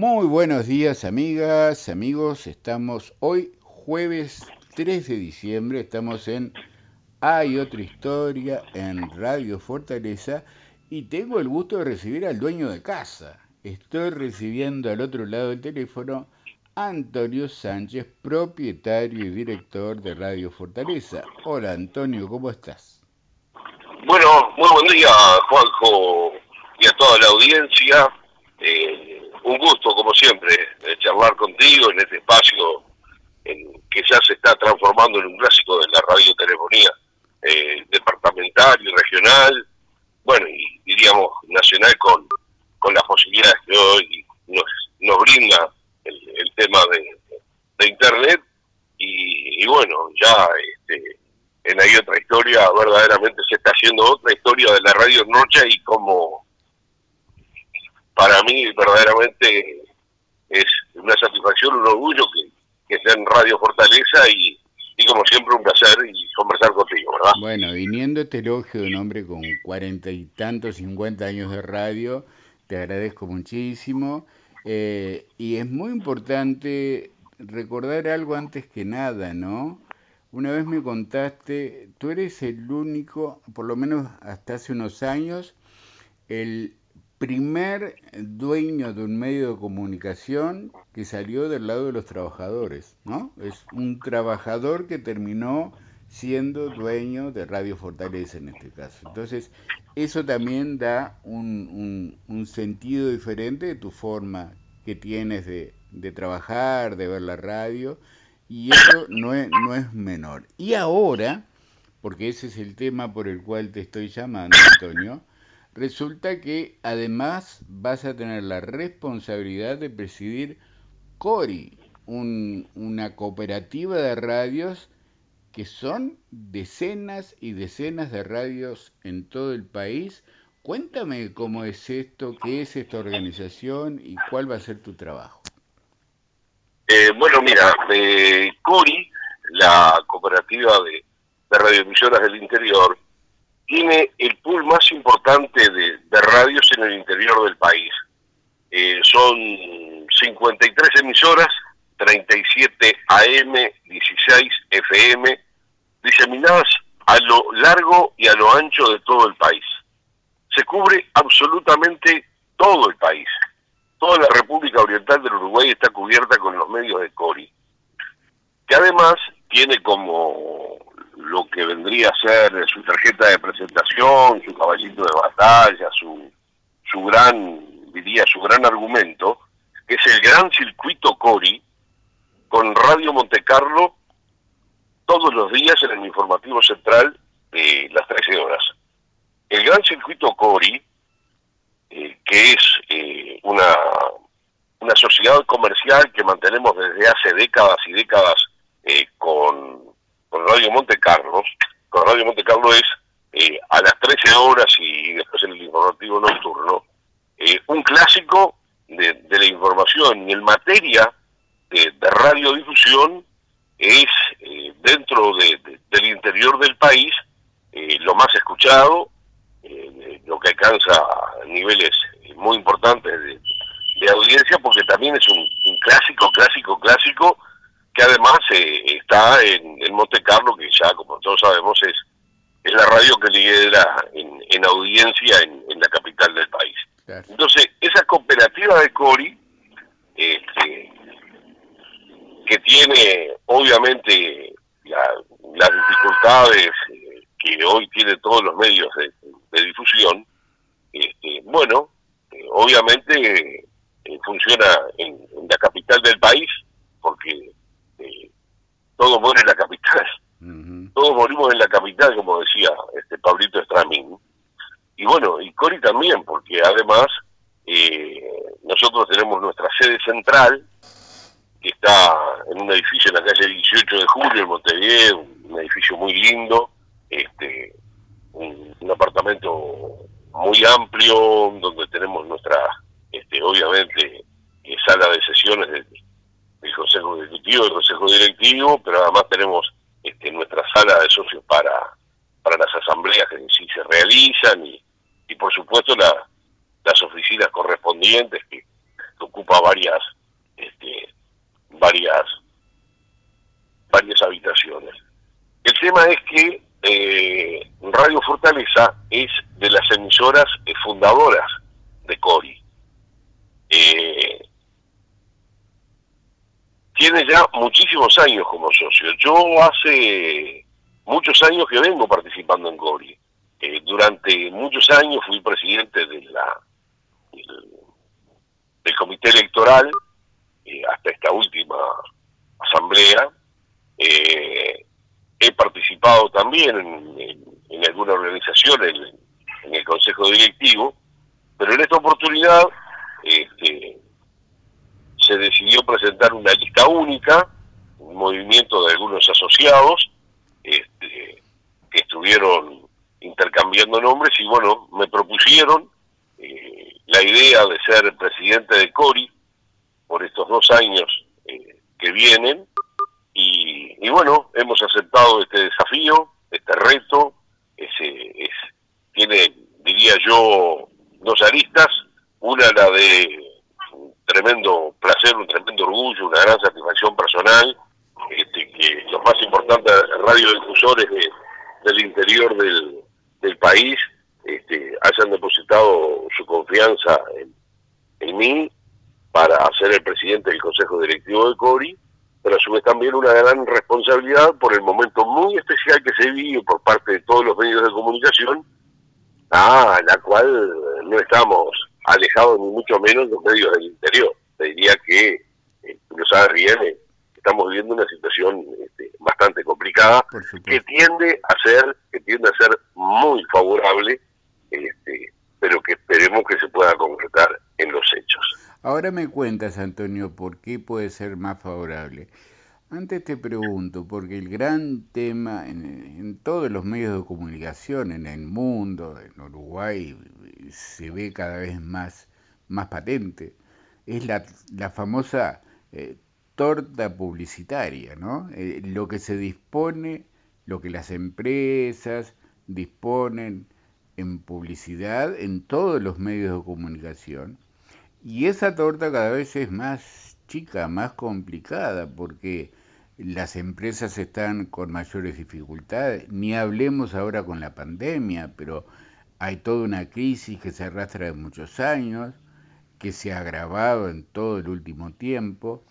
Muy buenos días amigas, amigos. Estamos hoy jueves 3 de diciembre, estamos en Hay otra historia en Radio Fortaleza y tengo el gusto de recibir al dueño de casa. Estoy recibiendo al otro lado del teléfono Antonio Sánchez, propietario y director de Radio Fortaleza. Hola Antonio, ¿cómo estás? Bueno, muy buen día Juanjo y a toda la audiencia. Eh, un gusto, como siempre, charlar contigo en este espacio en que ya se está transformando en un clásico de la radiotelefonía eh, departamental y regional, bueno, y diríamos nacional con, con las posibilidades que hoy nos, nos brinda el, tema de, Internet. Y, bueno, ya este, en ahí otra historia, verdaderamente se está haciendo otra historia de la radio noche y como para mí verdaderamente es una satisfacción, un orgullo que, que sea en Radio Fortaleza y, como siempre un placer y conversar contigo, ¿verdad? Bueno, viniendo este elogio de un hombre con cuarenta y tantos, cincuenta años de radio, te agradezco muchísimo. Eh, y es muy importante recordar algo antes que nada, ¿no? Una vez me contaste, tú eres el único, por lo menos hasta hace unos años, el primer dueño de un medio de comunicación que salió del lado de los trabajadores, ¿no? Es un trabajador que terminó siendo dueño de Radio Fortaleza en este caso. Entonces, eso también da un, sentido diferente de tu forma que tienes de, de, trabajar, de ver la radio, y eso no es, no es menor. Y ahora, porque ese es el tema por el cual te estoy llamando, Antonio, resulta que además vas a tener la responsabilidad de presidir CORI, una cooperativa de radios que son decenas y decenas de radios en todo el país. Cuéntame cómo es esto, qué es esta organización y cuál va a ser tu trabajo. Eh, bueno, mira, eh, CORI, la cooperativa de, de radioemisoras del interior, tiene el pool más importante de, radios en el interior del país. Eh, son 53 emisoras, 37 AM, 16 FM, diseminadas a lo largo y a lo ancho de todo el país. Se cubre absolutamente todo el país. Toda la República Oriental del Uruguay está cubierta con los medios de CORI, que además tiene como lo que vendría a ser su tarjeta de presentación, su caballito de batalla, su, su gran, diría, su gran argumento, que es el gran circuito Cori con Radio Montecarlo todos los días en el informativo central de las 13 horas. El gran circuito Cori, eh, que es eh, una, una sociedad comercial que mantenemos desde hace décadas y décadas eh, con con Radio Monte Carlos. Con Radio Monte Carlos es eh, a las 13 horas y después en el informativo nocturno, eh, un clásico de, la información y en materia de, radiodifusión es eh, dentro del interior del país lo más escuchado, lo que alcanza niveles muy importantes de, audiencia porque también es un, un clásico, clásico, clásico que además eh, está en, Monte Carlo, que ya como todos sabemos es, es la radio que lidera en, en audiencia en, la capital del país. Entonces, esa cooperativa de Cori, este, que tiene obviamente las dificultades eh, que hoy tiene todos los medios de, difusión, este, bueno, eh, obviamente funciona en, la capital del país, porque todos mueren en la capital. Todos morimos en la capital, como decía este Pablito Estramín. Y bueno, y Cori también, porque además eh, nosotros tenemos nuestra sede central, que está en un edificio en la calle 18 de Julio, en Montevideo, un edificio muy lindo, este un, apartamento muy amplio, donde tenemos nuestra, este obviamente, eh, sala de sesiones de, el Consejo Ejecutivo, el Consejo Directivo, pero además tenemos este, nuestra sala de socios para, para las asambleas que sí se realizan y, y por supuesto la, las oficinas correspondientes que, ocupa varias, este, varias, varias habitaciones. El tema es que eh, Radio Fortaleza es de las emisoras eh, fundadoras de Cori. Eh, tiene ya muchísimos años como socio. Yo hace muchos años que vengo participando en Cori. durante muchos años fui presidente de la del, comité electoral hasta esta última asamblea. Eh, he participado también en, alguna organización, en, el Consejo Directivo, pero en esta oportunidad este, se decidió presentar una lista única, un movimiento de algunos asociados este, que estuvieron intercambiando nombres y bueno, me propusieron eh, la idea de ser presidente de CORI por estos dos años eh, que vienen. Y, bueno, hemos aceptado este desafío, este reto, ese, es, tiene, diría yo, dos aristas, una la de tremendo placer, un tremendo orgullo, una gran satisfacción personal, este, que los más importantes radiodifusores de, del interior del, país este, hayan depositado su confianza en, en mí para ser el presidente del Consejo Directivo de CORI pero a su vez también una gran responsabilidad por el momento muy especial que se vive por parte de todos los medios de comunicación, a la cual no estamos alejados ni mucho menos los medios del interior. Te diría que, eh, tú lo sabes bien, eh, estamos viviendo una situación este, bastante complicada que tiende a ser que tiende a ser muy favorable, este, pero que esperemos que se pueda concretar en los hechos. Ahora me cuentas, Antonio, por qué puede ser más favorable. Antes te pregunto, porque el gran tema en, todos los medios de comunicación, en el mundo, en Uruguay, se ve cada vez más, más patente, es la, la famosa eh, torta publicitaria, ¿no? Eh, lo que se dispone, lo que las empresas disponen en publicidad en todos los medios de comunicación y esa torta cada vez es más chica, más complicada, porque las empresas están con mayores dificultades, ni hablemos ahora con la pandemia, pero hay toda una crisis que se arrastra de muchos años, que se ha agravado en todo el último tiempo.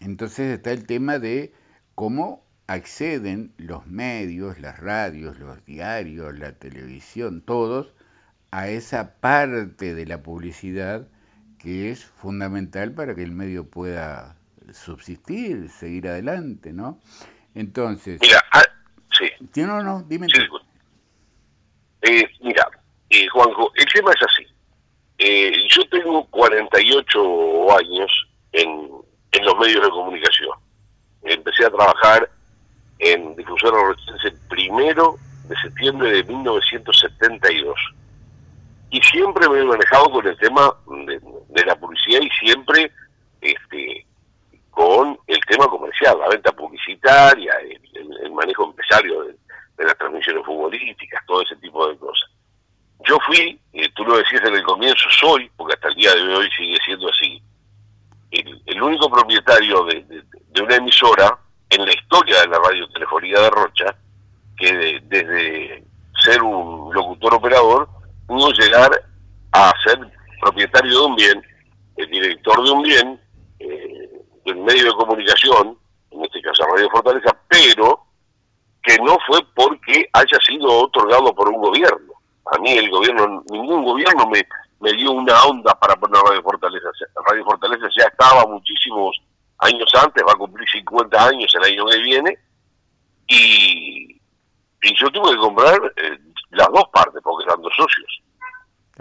Entonces está el tema de cómo acceden los medios, las radios, los diarios, la televisión, todos, a esa parte de la publicidad que es fundamental para que el medio pueda subsistir, seguir adelante, ¿no? Entonces... Mira, ah, sí. No, no, dime. Eh, mira, eh, Juanjo, el tema es así. Eh, yo tengo 48 años en, en los medios de comunicación. Empecé a trabajar en Difusora el primero de septiembre de 1972 y siempre me he manejado con el tema de, la publicidad y siempre este con el tema comercial, la venta publicitaria, el, manejo empresario de, las transmisiones futbolísticas, todo ese tipo de cosas. Yo fui, eh, tú lo decías en el comienzo, soy, porque hasta el día de hoy sigue siendo así, el, único propietario de, una emisora en la historia de la radiotelefonía de Rocha, que desde ser un locutor operador pudo llegar a ser propietario de un bien, el director de un bien, eh, de un medio de comunicación, en este caso Radio Fortaleza, pero que no fue porque haya sido otorgado por un gobierno. A mí el gobierno, ningún gobierno me, me dio una onda para poner Radio Fortaleza. Radio Fortaleza ya estaba muchísimos años antes, va a cumplir 50 años el año que viene, y, yo tuve que comprar eh, las dos partes, porque eran dos socios.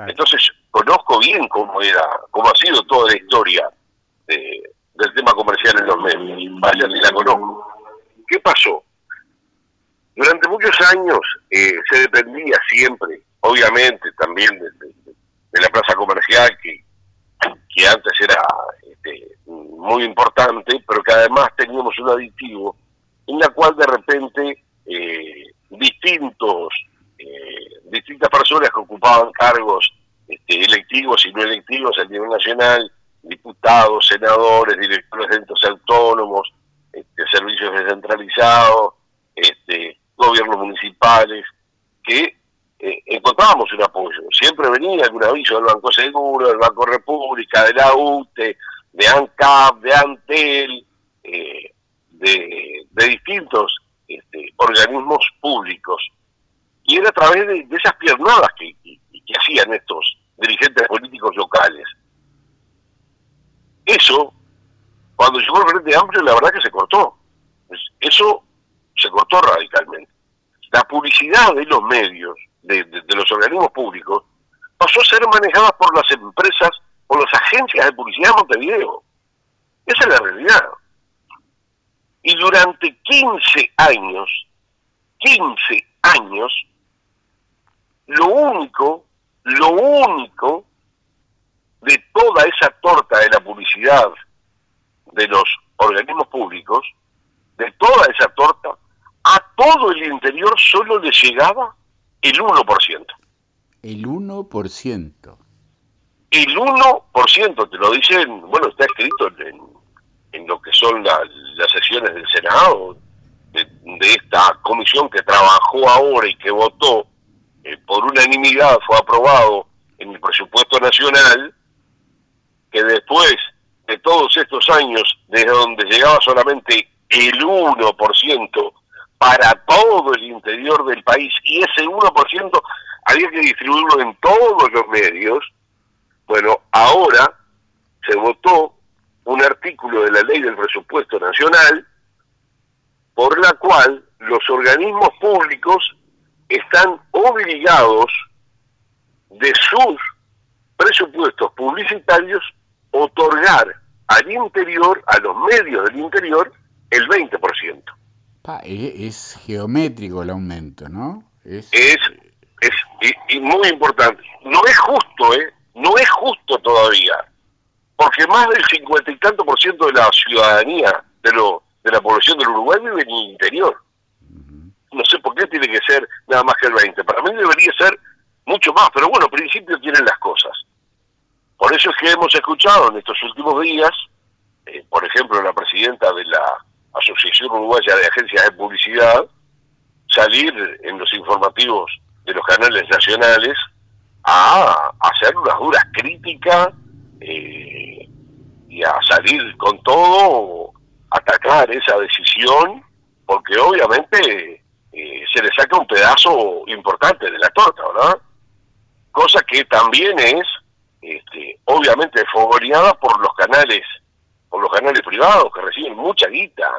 Entonces, conozco bien cómo era, cómo ha sido toda la historia del tema comercial en los medios. Vaya si la conozco. ¿Qué pasó? Durante muchos años eh, se dependía siempre, obviamente también de, la plaza comercial, que, que antes era este, muy importante, pero que además teníamos un aditivo en la cual de repente eh, distintos eh, distintas personas que ocupaban cargos este, electivos y no electivos a nivel nacional diputados, senadores, directores de entes autónomos, este, servicios descentralizados, este, gobiernos municipales, que eh, encontrábamos un apoyo. Siempre venía algún aviso del Banco Seguro, del Banco República, de la UTE, de ANCAP, de ANTEL, eh, de, distintos este, organismos públicos. Era a través de, esas piernadas que, hacían estos dirigentes políticos locales. Eso, cuando llegó el Frente Amplio, la verdad que se cortó. Eso se cortó radicalmente. La publicidad de los medios, de, los organismos públicos, pasó a ser manejada por las empresas, por las agencias de publicidad de Montevideo. Esa es la realidad. Y durante 15 años, 15 años, lo único, lo único de toda esa torta de la publicidad de los organismos públicos, de toda esa torta, a todo el interior solo le llegaba el 1%. El 1%. El 1%, te lo dicen, bueno, está escrito en, en lo que son las sesiones del Senado, de, esta comisión que trabajó ahora y que votó eh, por unanimidad, fue aprobado en el presupuesto nacional, que después de todos estos años, desde donde llegaba solamente el 1% para todo el interior del país, y ese 1% había que distribuirlo en todos los medios, bueno, ahora se votó un artículo de la ley del presupuesto nacional por la cual los organismos públicos están obligados de sus presupuestos publicitarios otorgar al interior, a los medios del interior, el 20%. es, geométrico el aumento, ¿no? Es, es, y, muy importante. No es justo, ¿eh? No es justo todavía. Porque más del cincuenta y tanto por ciento de la ciudadanía, de, lo, de la población del Uruguay vive en el interior. No sé por qué tiene que ser nada más que el 20. Para mí debería ser mucho más, pero bueno, principio tienen las cosas. Por eso es que hemos escuchado en estos últimos días, eh, por ejemplo, la presidenta de la Asociación Uruguaya de Agencias de Publicidad, salir en los informativos de los canales nacionales a hacer unas duras críticas eh, y a salir con todo, atacar esa decisión, porque obviamente eh, se le saca un pedazo importante de la torta, ¿verdad? Cosa que también es este, obviamente fogoneada por los canales, por los canales privados que reciben mucha guita,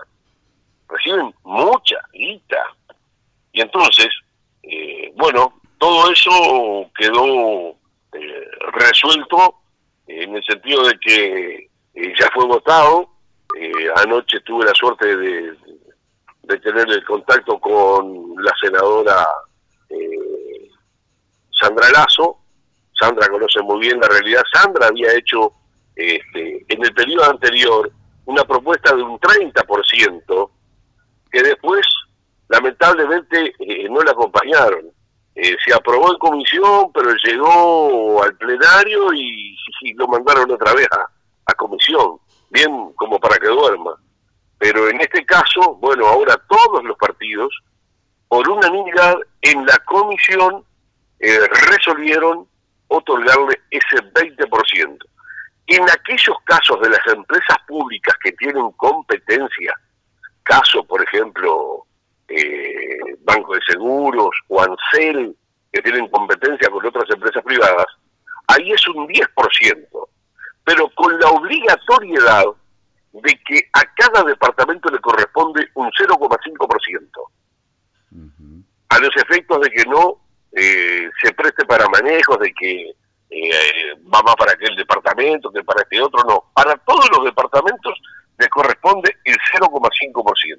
reciben mucha guita. Y entonces, eh, bueno, todo eso quedó eh, resuelto en el sentido de que eh, ya fue votado. anoche tuve la suerte de, de, tener el contacto con la senadora Sandra Lazo, Sandra conoce muy bien la realidad. Sandra había hecho este, en el periodo anterior una propuesta de un 30% que después lamentablemente eh, no la acompañaron. Eh, se aprobó en comisión, pero llegó al plenario y, lo mandaron otra vez a comisión, bien como para que duerma. Pero en este caso, bueno, ahora todos los partidos, por unanimidad en la comisión, eh, resolvieron otorgarle ese 20%. En aquellos casos de las empresas públicas que tienen competencia, caso por ejemplo eh, Banco de Seguros o Ansel, que tienen competencia con otras empresas privadas, ahí es un 10%, pero con la obligatoriedad de que a cada departamento le corresponde un 0,5%, a los efectos de que no eh, se preste para manejos de que eh, va más para aquel departamento que para este otro, no. Para todos los departamentos le corresponde el 0,5%.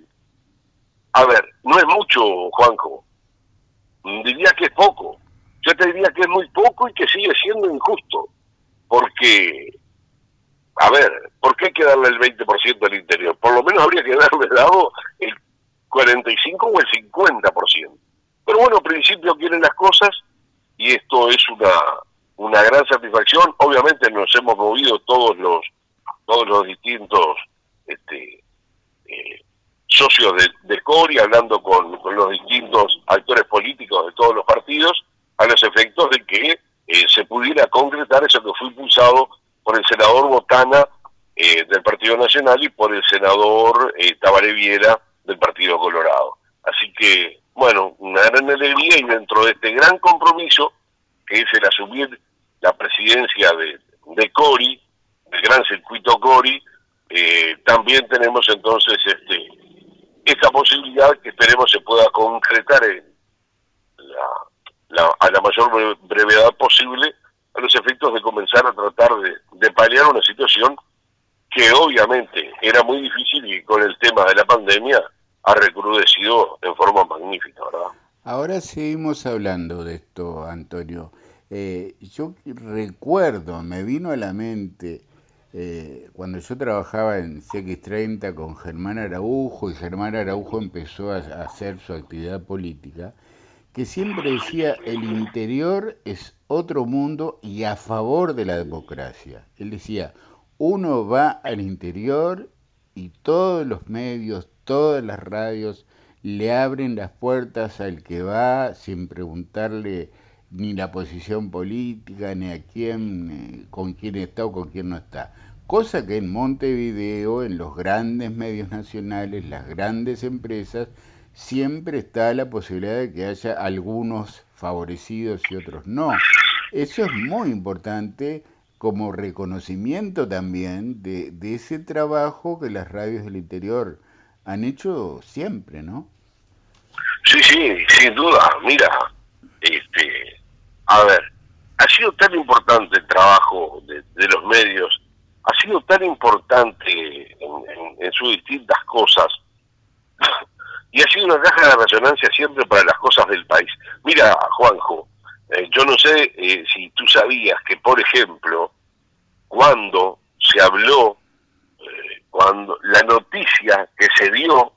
A ver, no es mucho, Juanjo. Diría que es poco. Yo te diría que es muy poco y que sigue siendo injusto. Porque, a ver, ¿por qué hay que darle el 20% al interior? Por lo menos habría que darle dado el 45 o el 50%. Pero bueno, al principio quieren las cosas y esto es una, una gran satisfacción. Obviamente nos hemos movido todos los, todos los distintos este, eh, socios de, Cori, hablando con, los distintos actores políticos de todos los partidos, a los efectos de que eh, se pudiera concretar eso que fue impulsado por el senador Botana eh, del Partido Nacional y por el senador eh, Tabaré Viera del Partido Colorado. Así que, bueno, una gran alegría y dentro de este gran compromiso, que es el asumir la presidencia de, de Cori, del gran circuito Cori, eh, también tenemos entonces este esta posibilidad que esperemos se pueda concretar en la, a la mayor brevedad posible a los efectos de comenzar a tratar de, de paliar una situación que obviamente era muy difícil y con el tema de la pandemia ha recrudecido en forma magnífica, ¿verdad? Ahora seguimos hablando de esto, Antonio. Eh, yo recuerdo, me vino a la mente eh, cuando yo trabajaba en CX30 con Germán Araujo y Germán Araujo empezó a, hacer su actividad política, que siempre decía el interior es otro mundo y a favor de la democracia. Él decía, uno va al interior y todos los medios, todas las radios le abren las puertas al que va sin preguntarle ni la posición política, ni a quién, con quién está o con quién no está. Cosa que en Montevideo, en los grandes medios nacionales, las grandes empresas, siempre está la posibilidad de que haya algunos favorecidos y otros no. Eso es muy importante como reconocimiento también de, ese trabajo que las radios del interior han hecho siempre, ¿no? Sí, sí, sin duda. Mira, este, a ver, ha sido tan importante el trabajo de, los medios, ha sido tan importante en, sus distintas cosas, y ha sido una caja de resonancia siempre para las cosas del país. Mira, Juanjo, eh, yo no sé eh, si tú sabías que, por ejemplo, cuando se habló, eh, cuando la noticia que se dio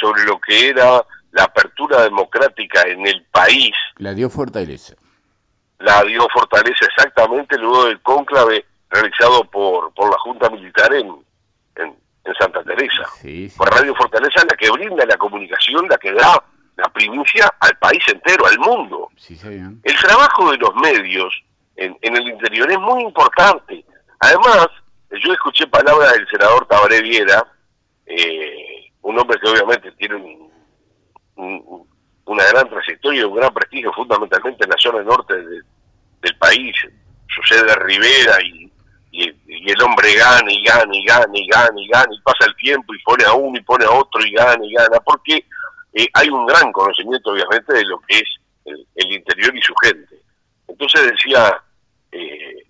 sobre lo que era la apertura democrática en el país. La dio Fortaleza. La dio Fortaleza exactamente luego del cónclave realizado por, por la Junta Militar en, en, Santa Teresa. Por Radio Fortaleza la que brinda la comunicación, la que da la primicia al país entero, al mundo. el trabajo de los medios en, en el interior es muy importante. Además, yo escuché palabras del senador Tabaré Viera, eh, un hombre que obviamente tiene un una gran trayectoria y un gran prestigio fundamentalmente en la zona norte del país. Sucede Rivera y, y, el hombre gana y gana y gana y gana y gana y pasa el tiempo y pone a uno y pone a otro y gana y gana, porque eh, hay un gran conocimiento obviamente de lo que es el, interior y su gente. Entonces decía, eh,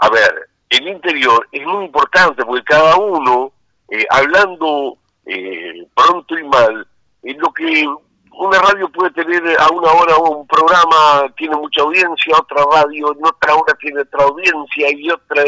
a ver, el interior es muy importante porque cada uno, eh, hablando pronto y mal, es lo que una radio puede tener a una hora un programa tiene mucha audiencia, otra radio en otra hora tiene otra audiencia y otra,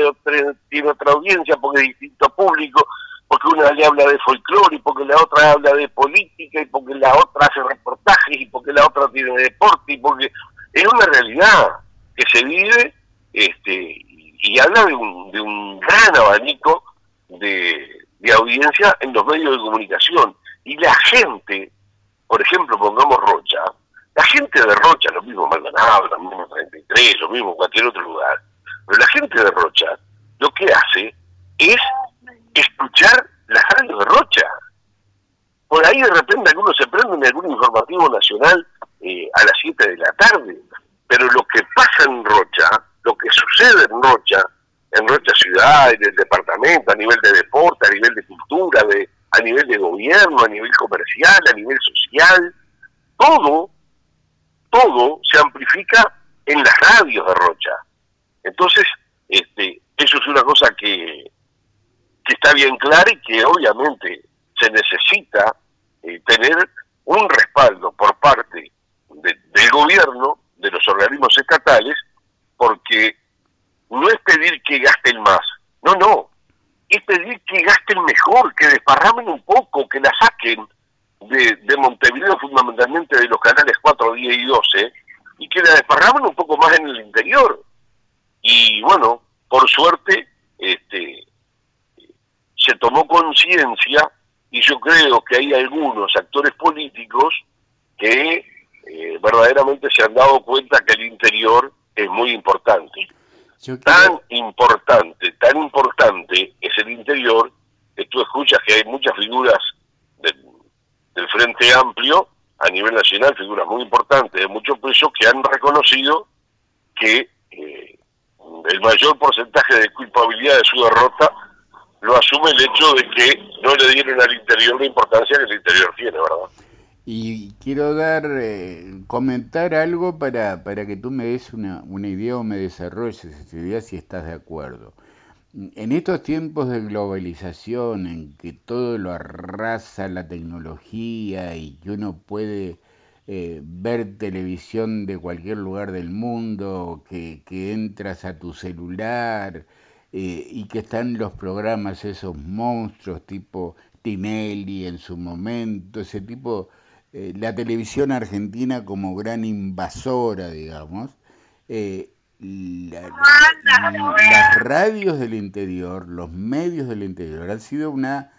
tiene otra audiencia porque es distinto público, porque una le habla de folclore y porque la otra habla de política y porque la otra hace reportajes y porque la otra tiene deporte y porque es una realidad que se vive este y, habla de un, de un gran abanico de, de audiencia en los medios de comunicación. Y la gente, por ejemplo, pongamos Rocha, la gente de Rocha, lo mismo Maldonado, lo mismo 33, lo mismo cualquier otro lugar, pero la gente de Rocha lo que hace es escuchar la radio de Rocha. Por ahí de repente algunos se prenden en algún informativo nacional eh, a las 7 de la tarde, pero lo que pasa en Rocha, lo que sucede en Rocha, en Rocha ciudad, en el departamento, a nivel de deporte, a nivel de cultura, de, a nivel de gobierno, a nivel comercial, a nivel social, todo, todo se amplifica en las radios de Rocha. Entonces, este, eso es una cosa que, que está bien clara y que obviamente se necesita eh, tener un respaldo por parte del gobierno, de los organismos estatales, porque no es pedir que gasten más, no, no, es pedir que gasten mejor, que desparramen un poco, que la saquen de, de Montevideo, fundamentalmente de los canales 4, 10 y 12, y que la desparramen un poco más en el interior. Y bueno, por suerte, este, se tomó conciencia y yo creo que hay algunos actores políticos que eh, verdaderamente se han dado cuenta que el interior es muy importante. Tan importante, tan importante es el interior que tú escuchas que hay muchas figuras del Frente Amplio a nivel nacional, figuras muy importantes de mucho peso que han reconocido que eh, el mayor porcentaje de culpabilidad de su derrota lo asume el hecho de que no le dieron al interior la importancia que el interior tiene, ¿verdad? Y quiero dar, eh, comentar algo para, para que tú me des una, una idea o me desarrolles esa idea si estás de acuerdo. En estos tiempos de globalización, en que todo lo arrasa la tecnología y que uno puede eh, ver televisión de cualquier lugar del mundo, que, entras a tu celular eh, y que están los programas, esos monstruos tipo Tinelli en su momento, ese tipo eh, la televisión argentina como gran invasora, digamos, eh, las radios del interior, los medios del interior han sido una,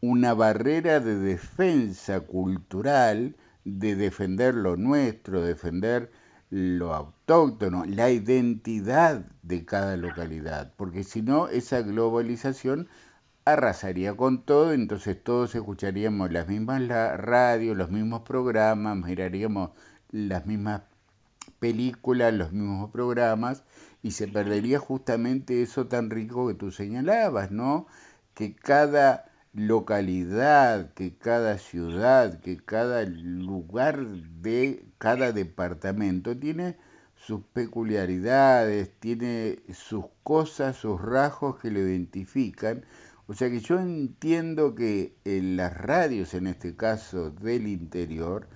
una barrera de defensa cultural, de defender lo nuestro, defender lo autóctono, la identidad de cada localidad, porque si no, esa globalización arrasaría con todo, entonces todos escucharíamos las mismas radios, los mismos programas, miraríamos las mismas películas, los mismos programas, y se perdería justamente eso tan rico que tú señalabas, ¿no? Que cada localidad, que cada ciudad, que cada lugar de cada departamento tiene sus peculiaridades, tiene sus cosas, sus rasgos que lo identifican o sea que yo entiendo que las radios, en este caso del interior,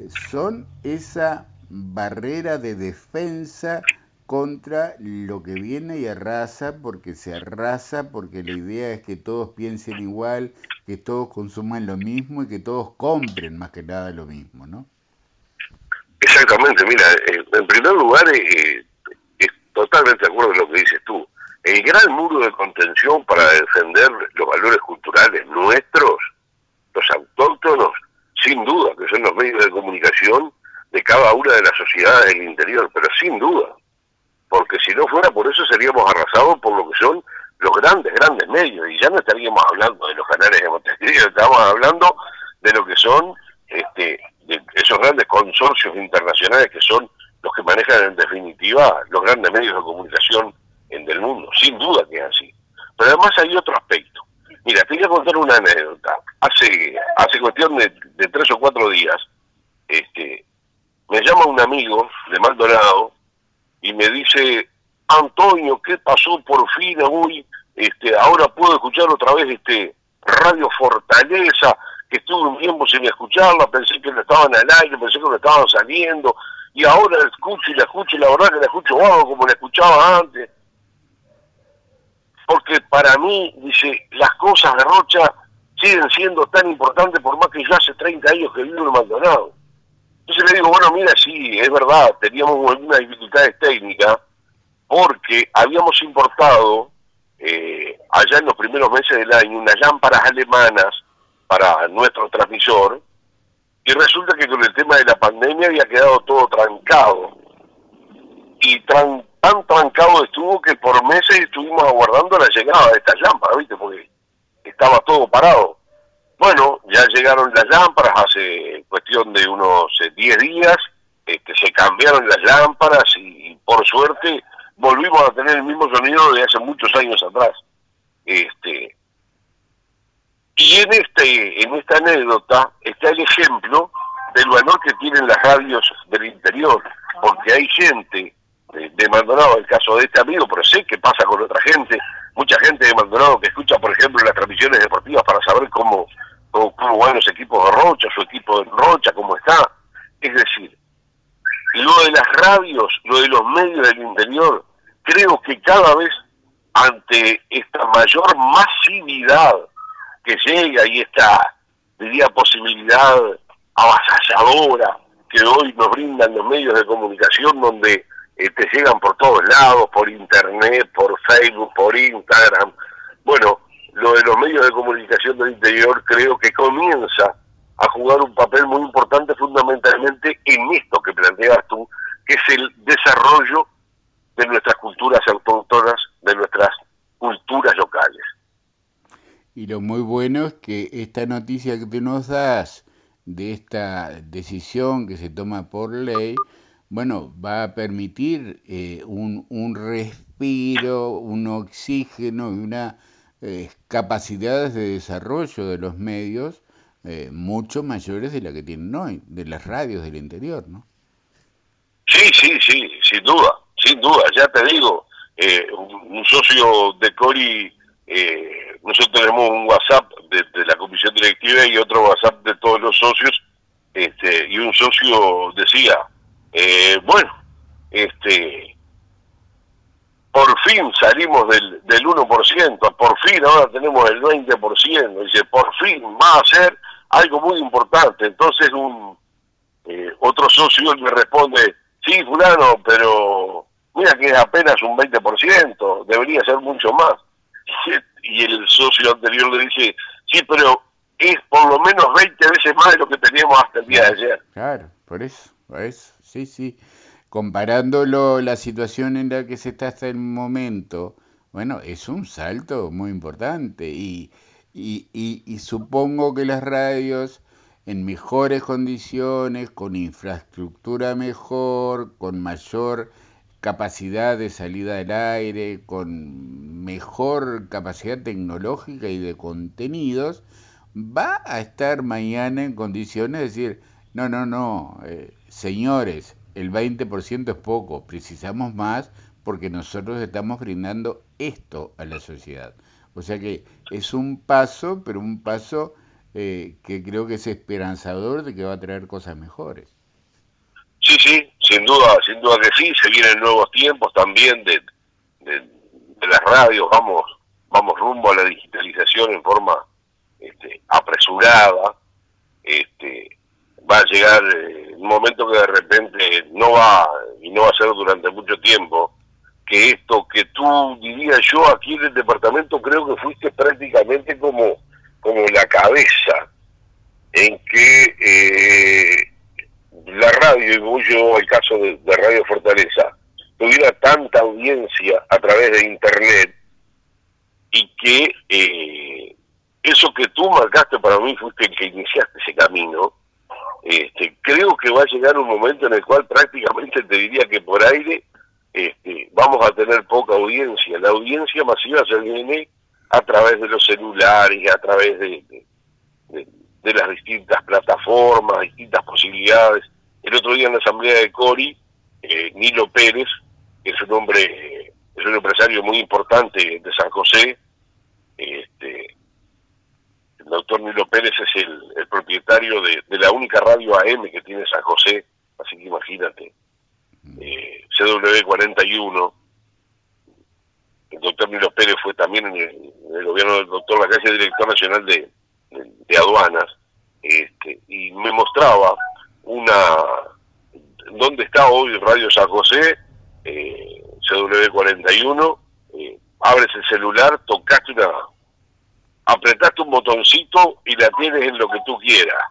eh, son esa barrera de defensa contra lo que viene y arrasa, porque se arrasa, porque la idea es que todos piensen igual, que todos consuman lo mismo y que todos compren más que nada lo mismo, ¿no? Exactamente, mira, eh, en primer lugar, eh, es totalmente de acuerdo con lo que dices tú el gran muro de contención para defender los valores culturales nuestros, los autóctonos, sin duda, que son los medios de comunicación de cada una de las sociedades del interior, pero sin duda, porque si no fuera por eso seríamos arrasados por lo que son los grandes, grandes medios, y ya no estaríamos hablando de los canales de Montevideo, estamos hablando de lo que son este, de esos grandes consorcios internacionales que son los que manejan en definitiva los grandes medios de comunicación en del mundo, sin duda que es así. Pero además hay otro aspecto. Mira, te voy a contar una anécdota. Hace, hace cuestión de, tres o cuatro días, este, me llama un amigo de Maldonado y me dice, Antonio, ¿qué pasó por fin hoy? Este, ahora puedo escuchar otra vez este Radio Fortaleza, que estuve un tiempo sin escucharla, pensé que no estaban al aire, pensé que no estaban saliendo, y ahora la escucho y la escucho, y la verdad que la escucho wow, como la escuchaba antes porque para mí, dice, las cosas de Rocha siguen siendo tan importantes por más que yo hace 30 años que vivo en Maldonado. Entonces le digo, bueno, mira, sí, es verdad, teníamos algunas dificultades técnicas porque habíamos importado eh, allá en los primeros meses del año unas lámparas alemanas para nuestro transmisor y resulta que con el tema de la pandemia había quedado todo trancado. Y tan trancado estuvo que por meses estuvimos aguardando la llegada de estas lámparas, ¿viste? Porque estaba todo parado. Bueno, ya llegaron las lámparas hace cuestión de unos 10 eh, días, este, se cambiaron las lámparas y, por suerte volvimos a tener el mismo sonido de hace muchos años atrás. Este, y en este en esta anécdota está el ejemplo del valor que tienen las radios del interior, porque hay gente de, Maldonado, el caso de este amigo, pero sé que pasa con otra gente, mucha gente de Maldonado que escucha, por ejemplo, las transmisiones deportivas para saber cómo, cómo, van los equipos de Rocha, su equipo de Rocha, cómo está. Es decir, lo de las radios, lo de los medios del interior, creo que cada vez ante esta mayor masividad que llega y esta, diría, posibilidad avasalladora que hoy nos brindan los medios de comunicación, donde eh, te llegan por todos lados, por internet, por Facebook, por Instagram. Bueno, lo de los medios de comunicación del interior creo que comienza a jugar un papel muy importante fundamentalmente en esto que planteas tú, que es el desarrollo de nuestras culturas autóctonas, de nuestras culturas locales. Y lo muy bueno es que esta noticia que tú nos das de esta decisión que se toma por ley, bueno, va a permitir eh, un, un, respiro, un oxígeno y una eh, capacidades de desarrollo de los medios eh, mucho mayores de la que tienen hoy, de las radios del interior, ¿no? Sí, sí, sí, sin duda, sin duda, ya te digo, eh, un, socio de Cori, eh, nosotros tenemos un WhatsApp de, la comisión directiva y otro WhatsApp de todos los socios, este, y un socio decía, eh, bueno, este, por fin salimos del, del 1%, por fin ahora tenemos el 20%, dice, por fin va a ser algo muy importante. Entonces un eh, otro socio me responde, sí, fulano, pero mira que es apenas un 20%, debería ser mucho más. Y el socio anterior le dice, sí, pero es por lo menos 20 veces más de lo que teníamos hasta el día de ayer. Claro, por eso, por eso, sí, sí. Comparándolo la situación en la que se está hasta el momento, bueno, es un salto muy importante y, y, supongo que las radios en mejores condiciones, con infraestructura mejor, con mayor capacidad de salida al aire, con mejor capacidad tecnológica y de contenidos, va a estar mañana en condiciones de decir, no, no, no, eh, señores, el 20% es poco, precisamos más porque nosotros estamos brindando esto a la sociedad. O sea que es un paso, pero un paso eh, que creo que es esperanzador de que va a traer cosas mejores. Sí, sí, sin duda, sin duda que sí, se vienen nuevos tiempos también de, de, las radios, vamos, vamos rumbo a la digitalización en forma este, apresurada, este, va a llegar eh, un momento que de repente no va, y no va a ser durante mucho tiempo, que esto que tú dirías yo aquí en el departamento creo que fuiste prácticamente como como la cabeza en que eh, la radio, y voy yo el caso de, Radio Fortaleza, tuviera tanta audiencia a través de Internet y que eh, eso que tú marcaste para mí fuiste el que iniciaste ese camino, este, creo que va a llegar un momento en el cual prácticamente te diría que por aire este, vamos a tener poca audiencia. La audiencia masiva se viene a través de los celulares, a través de, las distintas plataformas, distintas posibilidades. El otro día en la asamblea de Cori, eh, Nilo Pérez, que es un hombre, es un empresario muy importante de San José, el doctor Nilo Pérez es el, propietario de, la única radio AM que tiene San José, así que imagínate, eh, CW41, el doctor Nilo Pérez fue también en el, gobierno del doctor Lacalle, director nacional de, aduanas, este, y me mostraba una dónde está hoy Radio San José, eh, CW41, eh, abres el celular, tocaste una, apretaste un botoncito y la tienes en lo que tú quieras.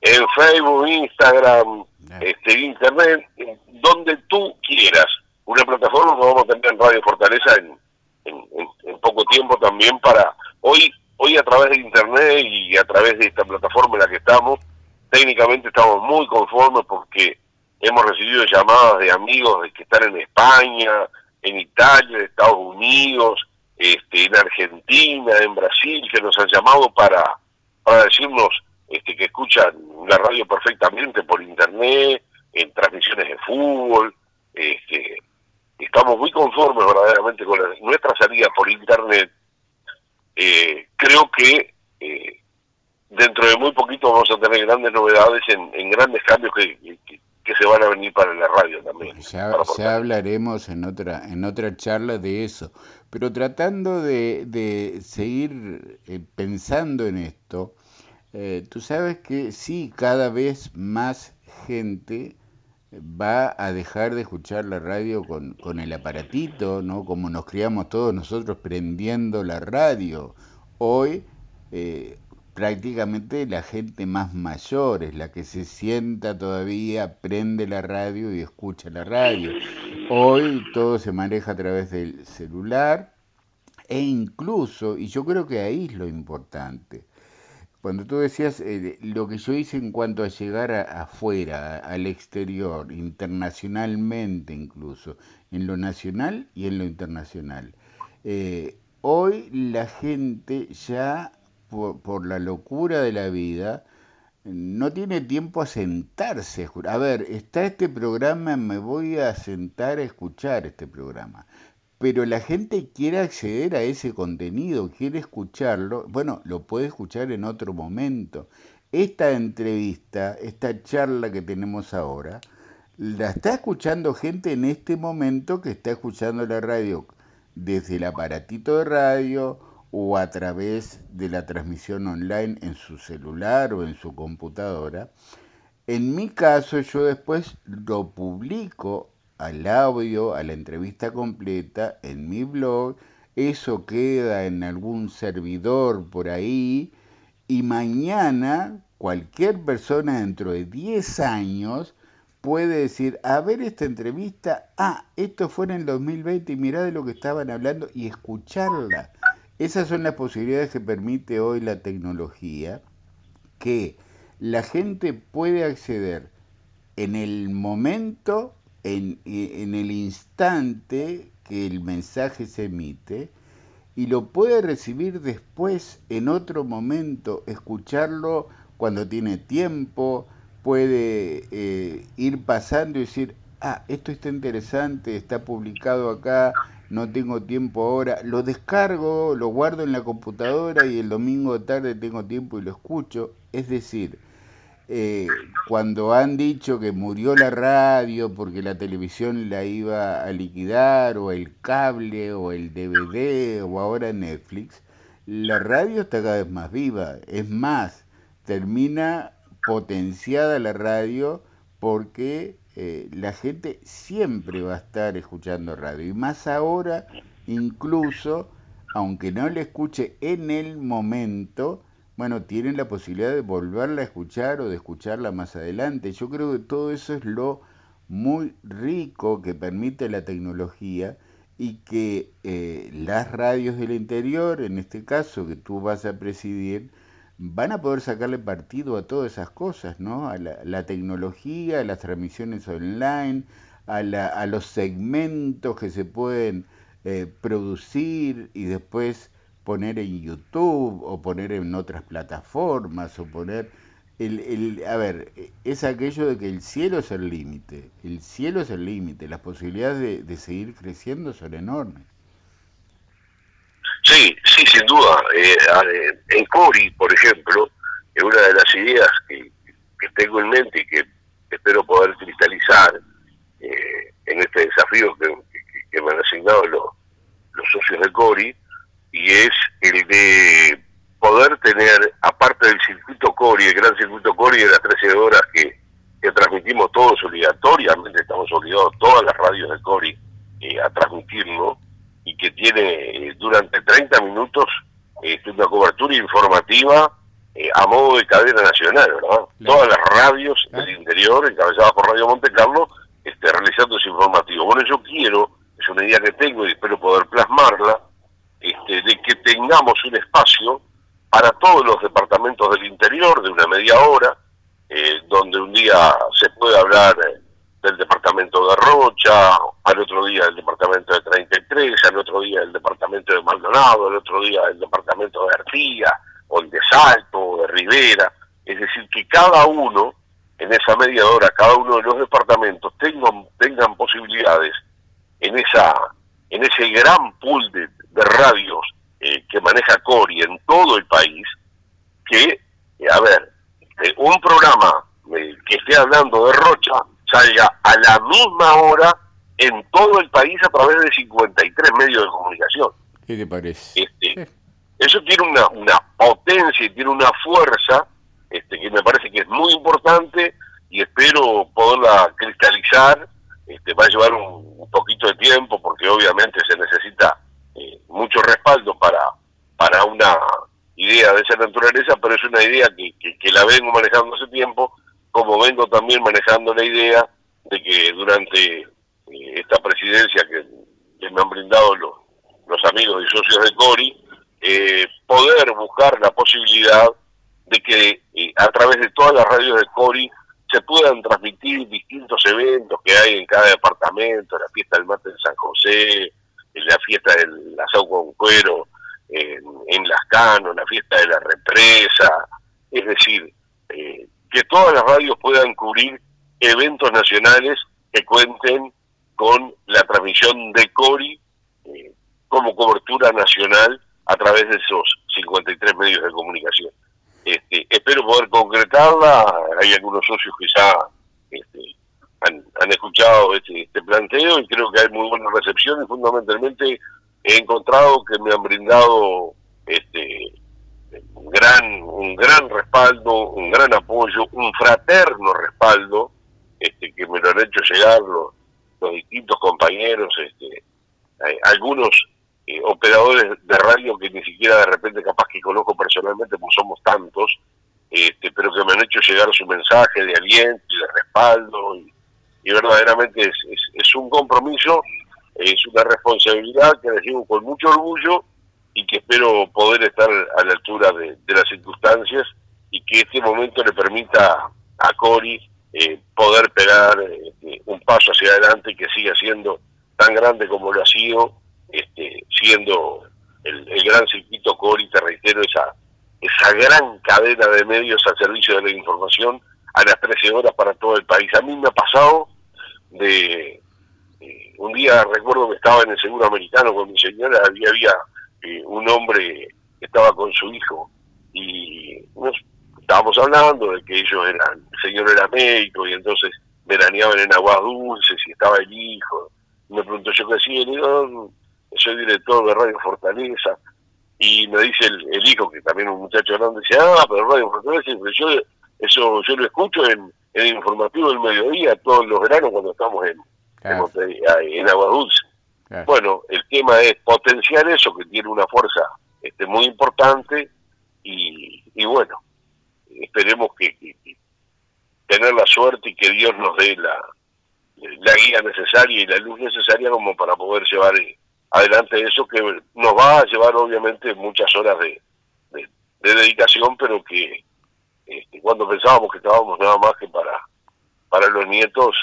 En Facebook, Instagram, este, Internet, donde tú quieras. Una plataforma que vamos a tener en Radio Fortaleza en, en, poco tiempo también para hoy hoy a través de internet y a través de esta plataforma en la que estamos. Técnicamente estamos muy conformes porque hemos recibido llamadas de amigos que están en España en Italia en Estados Unidos este, en Argentina en Brasil que nos han llamado para para decirnos este, que escuchan la radio perfectamente por internet en transmisiones de fútbol este, estamos muy conformes verdaderamente con nuestra salida por internet. Eh, creo que eh, dentro de muy poquito vamos a tener grandes novedades en, grandes cambios que, se van a venir para la radio también. Ya, hablaremos en otra en otra charla de eso, pero tratando de, de seguir eh, pensando en esto, tú sabes que sí, cada vez más gente va a dejar de escuchar la radio con, con el aparatito, ¿no? Como nos criamos todos nosotros prendiendo la radio. Hoy eh, prácticamente la gente más mayor es la que se sienta todavía, prende la radio y escucha la radio. Hoy todo se maneja a través del celular e incluso, y yo creo que ahí es lo importante, cuando tú decías eh, lo que yo hice en cuanto a llegar afuera, al exterior, internacionalmente incluso, en lo nacional y en lo internacional. Eh, hoy la gente ya, por, la locura de la vida, no tiene tiempo a sentarse. A ver, está este programa, me voy a sentar a escuchar este programa pero la gente quiere acceder a ese contenido, quiere escucharlo, bueno, lo puede escuchar en otro momento. Esta entrevista, esta charla que tenemos ahora, la está escuchando gente en este momento que está escuchando la radio desde el aparatito de radio o a través de la transmisión online en su celular o en su computadora. En mi caso, yo después lo publico al audio, a la entrevista completa en mi blog, eso queda en algún servidor por ahí y mañana cualquier persona dentro de 10 años puede decir, a ver esta entrevista, ah, esto fue en el 2020 y mirá de lo que estaban hablando y escucharla. Esas son las posibilidades que permite hoy la tecnología, que la gente puede acceder en el momento en, el instante que el mensaje se emite y lo puede recibir después en otro momento, escucharlo cuando tiene tiempo, puede eh, ir pasando y decir, ah, esto está interesante, está publicado acá, no tengo tiempo ahora, lo descargo, lo guardo en la computadora y el domingo de tarde tengo tiempo y lo escucho. Es decir, eh, cuando han dicho que murió la radio porque la televisión la iba a liquidar, o el cable, o el DVD, o ahora Netflix, la radio está cada vez más viva. Es más, termina potenciada la radio porque eh, la gente siempre va a estar escuchando radio. Y más ahora, incluso, aunque no le escuche en el momento, bueno, tienen la posibilidad de volverla a escuchar o de escucharla más adelante. Yo creo que todo eso es lo muy rico que permite la tecnología y que eh, las radios del interior, en este caso que tú vas a presidir, van a poder sacarle partido a todas esas cosas, ¿no? A la, tecnología, a las transmisiones online, a, a, los segmentos que se pueden eh, producir y después poner en YouTube o poner en otras plataformas o poner el, el, a ver, es aquello de que el cielo es el límite, el cielo es el límite, las posibilidades de, seguir creciendo son enormes. Sí, sí, sin duda. Eh, en Cori, por ejemplo, es una de las ideas que, tengo en mente y que espero poder cristalizar eh, en este desafío que, me han asignado los, los socios de Cori, y es el de poder tener, aparte del circuito Cori, el gran circuito Cori de las 13 horas que, transmitimos todos obligatoriamente, estamos obligados todas las radios de Cori eh, a transmitirlo, y que tiene eh, durante 30 minutos este, una cobertura informativa eh, a modo de cadena nacional, ¿verdad? Todas las radios del interior, encabezadas por Radio Monte Carlo, este, realizando ese informativo. Bueno, yo quiero, es una idea que tengo y espero poder plasmarla, este, de que tengamos un espacio para todos los departamentos del interior de una media hora, eh, donde un día se puede hablar del departamento de Rocha, al otro día del departamento de 33, al otro día del departamento de Maldonado, al otro día del departamento de Artigas, o el de Salto, o de Rivera, es decir, que cada uno, en esa media hora, cada uno de los departamentos tengan, tengan posibilidades en esa en ese gran pool de, radios eh, que maneja Cori en todo el país, que, eh, a ver, eh, un programa que esté hablando de Rocha salga a la misma hora en todo el país a través de 53 medios de comunicación. ¿Qué te parece? Este, eso tiene una, una potencia y tiene una fuerza este, que me parece que es muy importante y espero poderla cristalizar. Este, va a llevar un, poquito de tiempo porque obviamente se necesita eh, mucho respaldo para, para una idea de esa naturaleza, pero es una idea que, que, la vengo manejando hace tiempo, como vengo también manejando la idea de que durante esta presidencia que, me han brindado los, los amigos y socios de Cori, eh, poder buscar la posibilidad de que eh, a través de todas las radios de Cori se puedan transmitir distintos eventos que hay en cada departamento, la fiesta del mate en San José, la fiesta del asado con cuero en, en Las Canos, la fiesta de la represa, es decir, eh, que todas las radios puedan cubrir eventos nacionales que cuenten con la transmisión de Cori eh, como cobertura nacional a través de esos 53 medios de comunicación. Este, espero poder concretarla, hay algunos socios que ya este, han, escuchado este, este, planteo y creo que hay muy buena recepción y fundamentalmente he encontrado que me han brindado este, un gran, un gran respaldo, un gran apoyo, un fraterno respaldo, este, que me lo han hecho llegar los, los distintos compañeros, este, algunos eh, operadores de radio que ni siquiera de repente capaz que conozco personalmente, pues somos tantos, este, pero que me han hecho llegar su mensaje de aliento y de respaldo, y, verdaderamente es, es, un compromiso, es una responsabilidad que recibo con mucho orgullo y que espero poder estar a la altura de, las circunstancias y que este momento le permita a Cori eh, poder pegar este, un paso hacia adelante que siga siendo tan grande como lo ha sido este, siendo el, gran circuito Cori, te reitero, esa, esa gran cadena de medios al servicio de la información a las 13 horas para todo el país. A mí me ha pasado de... Eh, un día recuerdo que estaba en el seguro americano con mi señora, había, había eh, un hombre que estaba con su hijo y nos estábamos hablando de que ellos eran, señor era médico y entonces veraneaban en aguas dulces y estaba el hijo. Me preguntó yo qué hacía, le digo, soy director de Radio Fortaleza, y me dice el, hijo, que también un muchacho grande, dice, ah, pero Radio Fortaleza, yo, eso yo lo escucho en, el informativo del mediodía todos los veranos cuando estamos en, en, Agua Dulce. Bueno, el tema es potenciar eso, que tiene una fuerza este, muy importante, y, y bueno, esperemos que, tener la suerte y que Dios nos dé la, la guía necesaria y la luz necesaria como para poder llevar adelante eso que nos va a llevar obviamente muchas horas de, de, dedicación, pero que este, cuando pensábamos que estábamos nada más que para, para los nietos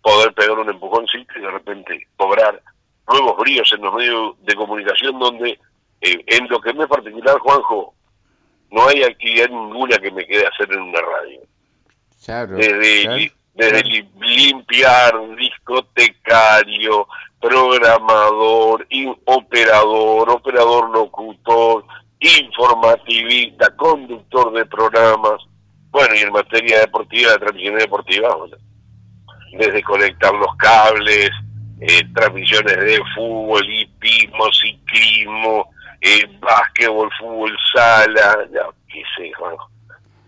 poder pegar un empujoncito y de repente cobrar nuevos bríos en los medios de comunicación donde eh, en lo que me particular, Juanjo, no hay actividad ninguna que me quede hacer en una radio. Desde, desde limpiar, discotecario, programador, operador, operador locutor, informativista, conductor de programas, bueno, y en materia deportiva, de transmisión deportiva, desde conectar los cables, eh, transmisiones de fútbol, hipismo, ciclismo, eh, básquetbol, fútbol, sala, ya, qué sé,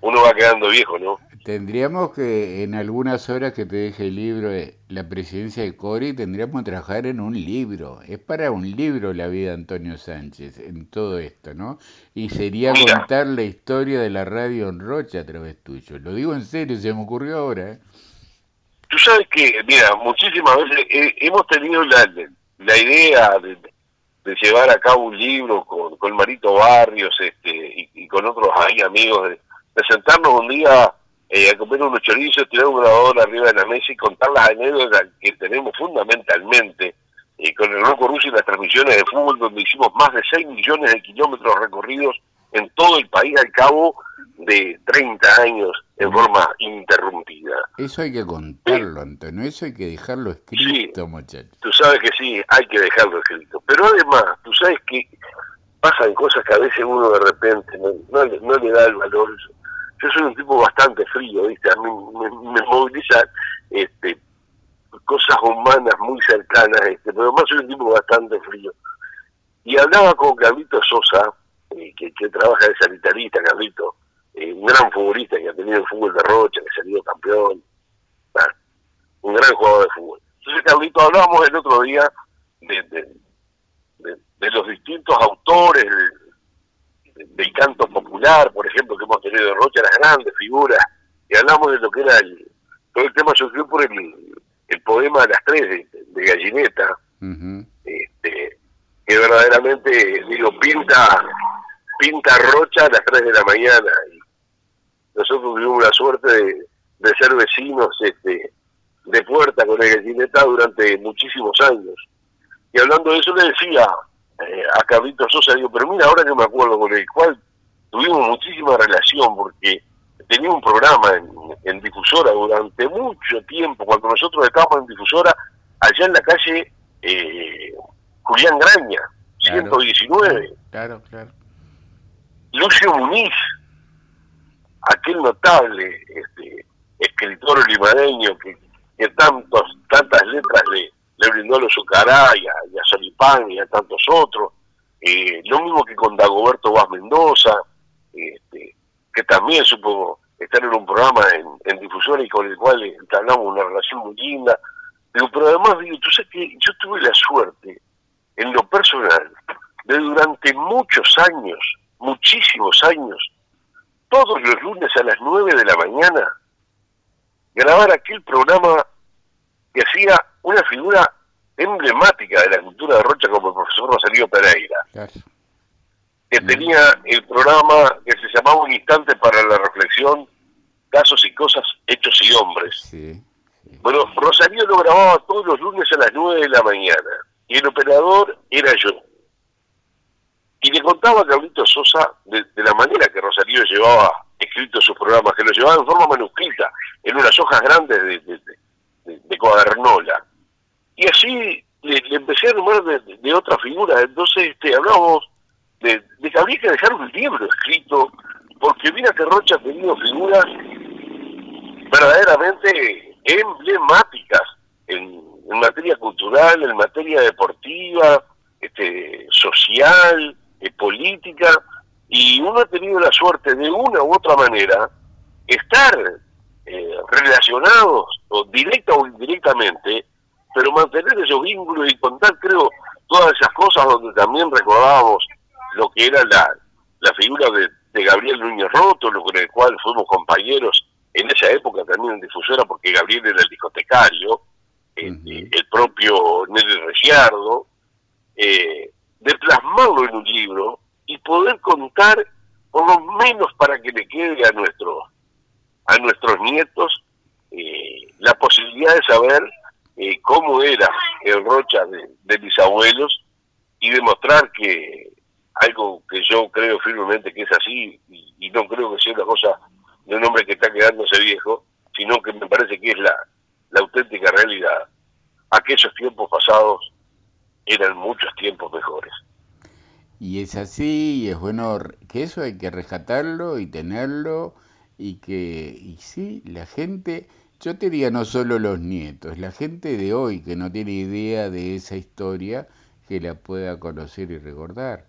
uno va quedando viejo, ¿no? Tendríamos que, en algunas horas que te deje el libro de la presidencia de Cori, tendríamos que trabajar en un libro. Es para un libro la vida de Antonio Sánchez en todo esto, ¿no? Y sería contar la historia de la radio en Rocha a través tuyo. Lo digo en serio, se me ocurrió ahora. ¿eh? Tú sabes que, mira, muchísimas veces hemos tenido la, la idea de, llevar a cabo un libro con, con Marito Barrios este, y, con otros ahí amigos, de, de sentarnos un día eh, a comer unos chorizos, tirar un grabador arriba de la mesa y contar las anécdotas que tenemos fundamentalmente eh, con el Roco Ruso y las transmisiones de fútbol, donde hicimos más de 6 millones de kilómetros recorridos en todo el país al cabo de 30 años en forma interrumpida. Eso hay que contarlo, Antonio, eso hay que dejarlo escrito, muchachos. Tú sabes que sí, hay que dejarlo escrito. Pero además, tú sabes que pasan cosas que a veces uno de repente no, no le da el valor yo soy un tipo bastante frío, ¿viste? A mí me, me moviliza este, cosas humanas muy cercanas, este, pero además soy un tipo bastante frío. Y hablaba con Carlito Sosa, eh, que, que, trabaja de sanitarista, Carlito, eh, un gran futbolista que ha tenido el fútbol de Rocha, que ha salido campeón, un gran jugador de fútbol. Entonces, Carlito, hablábamos el otro día de, de, los distintos autores del canto por ejemplo, que hemos tenido en Rocha, las grandes figuras, y hablamos de lo que era el, todo el tema surgió por el, el poema de las tres de, Gallineta, este, que verdaderamente, digo, pinta, pinta Rocha a las tres de la mañana. Y nosotros tuvimos la suerte de, de ser vecinos este, de puerta con el Gallineta durante muchísimos años. Y hablando de eso le decía eh, a Carlitos Sosa, digo, pero mira, ahora que me acuerdo con el cual tuvimos muchísima relación porque tenía un programa en, difusora durante mucho tiempo, cuando nosotros estábamos en difusora, allá en la calle eh, Julián Graña, 119. Claro, claro. Lucio Muniz, aquel notable este, escritor limareño que, que tantos, tantas letras le, le brindó a los Ucará y a, Solipán y a tantos otros. Eh, lo mismo que con Dagoberto Vaz Mendoza, este, que también supo estar en un programa en, difusión y con el cual entablamos una relación muy linda. Pero, pero además, digo, tú sabes que yo tuve la suerte, en lo personal, de durante muchos años, muchísimos años, todos los lunes a las 9 de la mañana, grabar aquel programa que hacía una figura emblemática de la cultura de Rocha como el profesor Rosario Pereira, que tenía el programa que se llamaba Un Instante para la Reflexión, Casos y Cosas, Hechos y Hombres. Bueno, Rosario lo grababa todos los lunes a las 9 de la mañana y el operador era yo. Y le contaba a Carlito Sosa de, la manera que Rosario llevaba escritos sus programas, que lo llevaba en forma manuscrita, en unas hojas grandes de, de cuadernola. Y así le, empecé a nombrar de, otra figura. Entonces este, hablamos de, que habría que dejar un libro escrito, porque mira que Rocha ha tenido figuras verdaderamente emblemáticas en, materia cultural, en materia deportiva, este, social, eh, política, y uno ha tenido la suerte de una u otra manera estar eh, relacionados, o directa o indirectamente, pero mantener esos vínculos y contar, creo, todas esas cosas donde también recordábamos lo que era la, la figura de, Gabriel Núñez Roto, lo con el cual fuimos compañeros en esa época también en difusora, porque Gabriel era el discotecario, el propio Nelly Reciardo, eh, de plasmarlo en un libro y poder contar, por lo menos para que le quede a nuestros a nuestros nietos eh, la posibilidad de saber eh, cómo era el Rocha de, mis abuelos y demostrar que algo que yo creo firmemente que es así y, no creo que sea una cosa de un hombre que está quedándose viejo, sino que me parece que es la, auténtica realidad. Aquellos tiempos pasados eran muchos tiempos mejores. Y es así, y es bueno que eso hay que rescatarlo y tenerlo y que, y sí, la gente, yo te diría no solo los nietos, la gente de hoy que no tiene idea de esa historia, que la pueda conocer y recordar.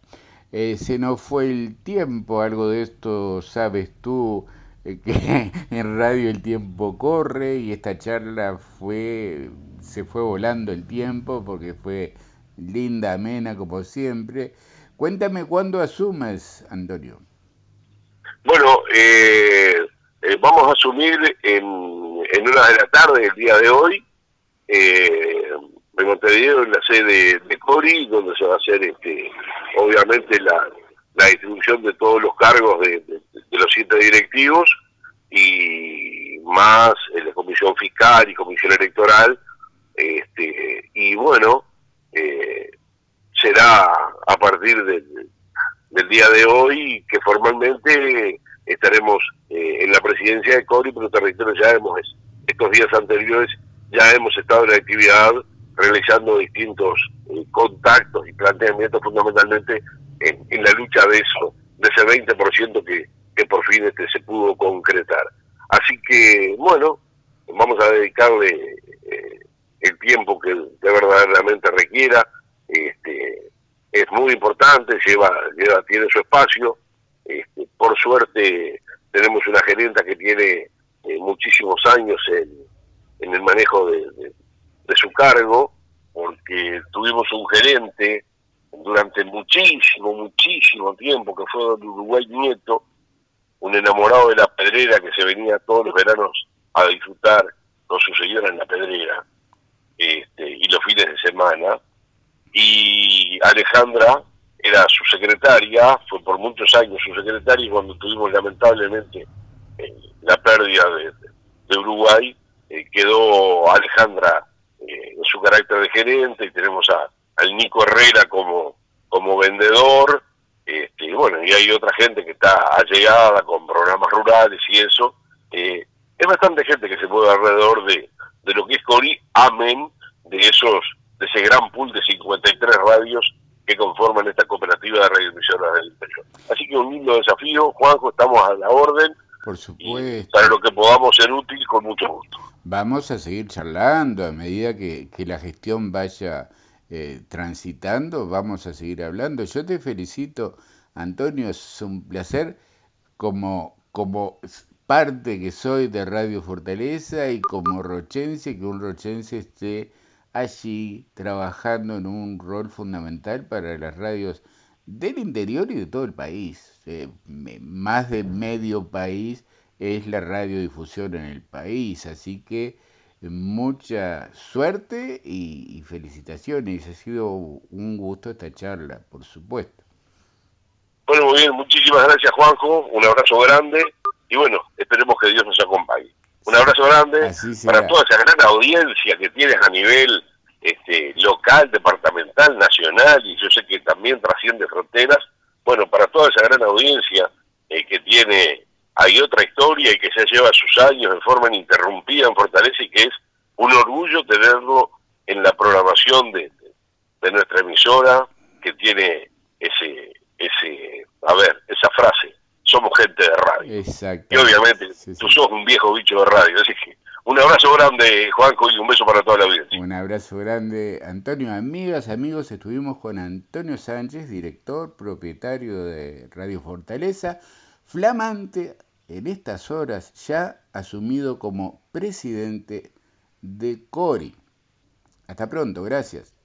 Eh, se nos fue el tiempo, algo de esto sabes tú, eh, que en radio el tiempo corre y esta charla fue, se fue volando el tiempo porque fue linda, amena como siempre. Cuéntame cuándo asumes, Antonio. Bueno, eh, eh, vamos a asumir en, en una de la tarde el día de hoy eh, en Montevideo en la sede de Cori donde se va a hacer este obviamente la, distribución de todos los cargos de, los siete directivos y más la comisión fiscal y comisión electoral este y bueno será a partir del del día de hoy que formalmente estaremos eh, en la presidencia de CORI, pero territorio ya hemos, estos días anteriores, ya hemos estado en la actividad realizando distintos eh, contactos y planteamientos fundamentalmente en, la lucha de eso, de ese 20% que, que por fin este se pudo concretar. Así que, bueno, vamos a dedicarle eh, el tiempo que, verdaderamente requiera. Este, es muy importante, lleva, lleva tiene su espacio. Este, por suerte tenemos una gerenta que tiene eh, muchísimos años en, en el manejo de, su cargo, porque tuvimos un gerente durante muchísimo, muchísimo tiempo, que fue el Uruguay Nieto, un enamorado de la pedrera que se venía todos los veranos a disfrutar con su en la pedrera, este, y los fines de semana, y Alejandra era su secretaria, fue por muchos años su secretaria, y cuando tuvimos lamentablemente eh, la pérdida de, Uruguay, eh, quedó Alejandra eh, en su carácter de gerente, y tenemos a, al Nico Herrera como, como vendedor, este, bueno, y hay otra gente que está allegada con programas rurales y eso. es bastante gente que se mueve alrededor de, de lo que es Cori, amén de esos de ese gran pool de 53 radios que conforman esta cooperativa de radioemisoras del interior. Así que un lindo desafío, Juanjo, estamos a la orden. Por supuesto. para lo que podamos ser útil, con mucho gusto. Vamos a seguir charlando a medida que, la gestión vaya eh, transitando, vamos a seguir hablando. Yo te felicito, Antonio, es un placer como, como parte que soy de Radio Fortaleza y como rochense, que un rochense esté allí trabajando en un rol fundamental para las radios del interior y de todo el país. Eh, más de medio país es la radiodifusión en el país, así que mucha suerte y, felicitaciones. Ha sido un gusto esta charla, por supuesto. Bueno, muy bien, muchísimas gracias Juanjo, un abrazo grande y bueno, esperemos que Dios nos acompañe. Un abrazo grande para toda esa gran audiencia que tienes a nivel este, local, departamental, nacional, y yo sé que también trasciende fronteras. Bueno, para toda esa gran audiencia eh, que tiene, hay otra historia y que se lleva sus años de forma ininterrumpida en Fortaleza y que es un orgullo tenerlo en la programación de, de nuestra emisora, que tiene ese, ese, a ver, esa frase, somos gente de radio. Exacto. Y obviamente tú sos un viejo bicho de radio, así que un abrazo grande, Juanjo, y un beso para toda la audiencia. Un abrazo grande, Antonio. Amigas, amigos, estuvimos con Antonio Sánchez, director, propietario de Radio Fortaleza, flamante en estas horas ya asumido como presidente de CORI. Hasta pronto, gracias.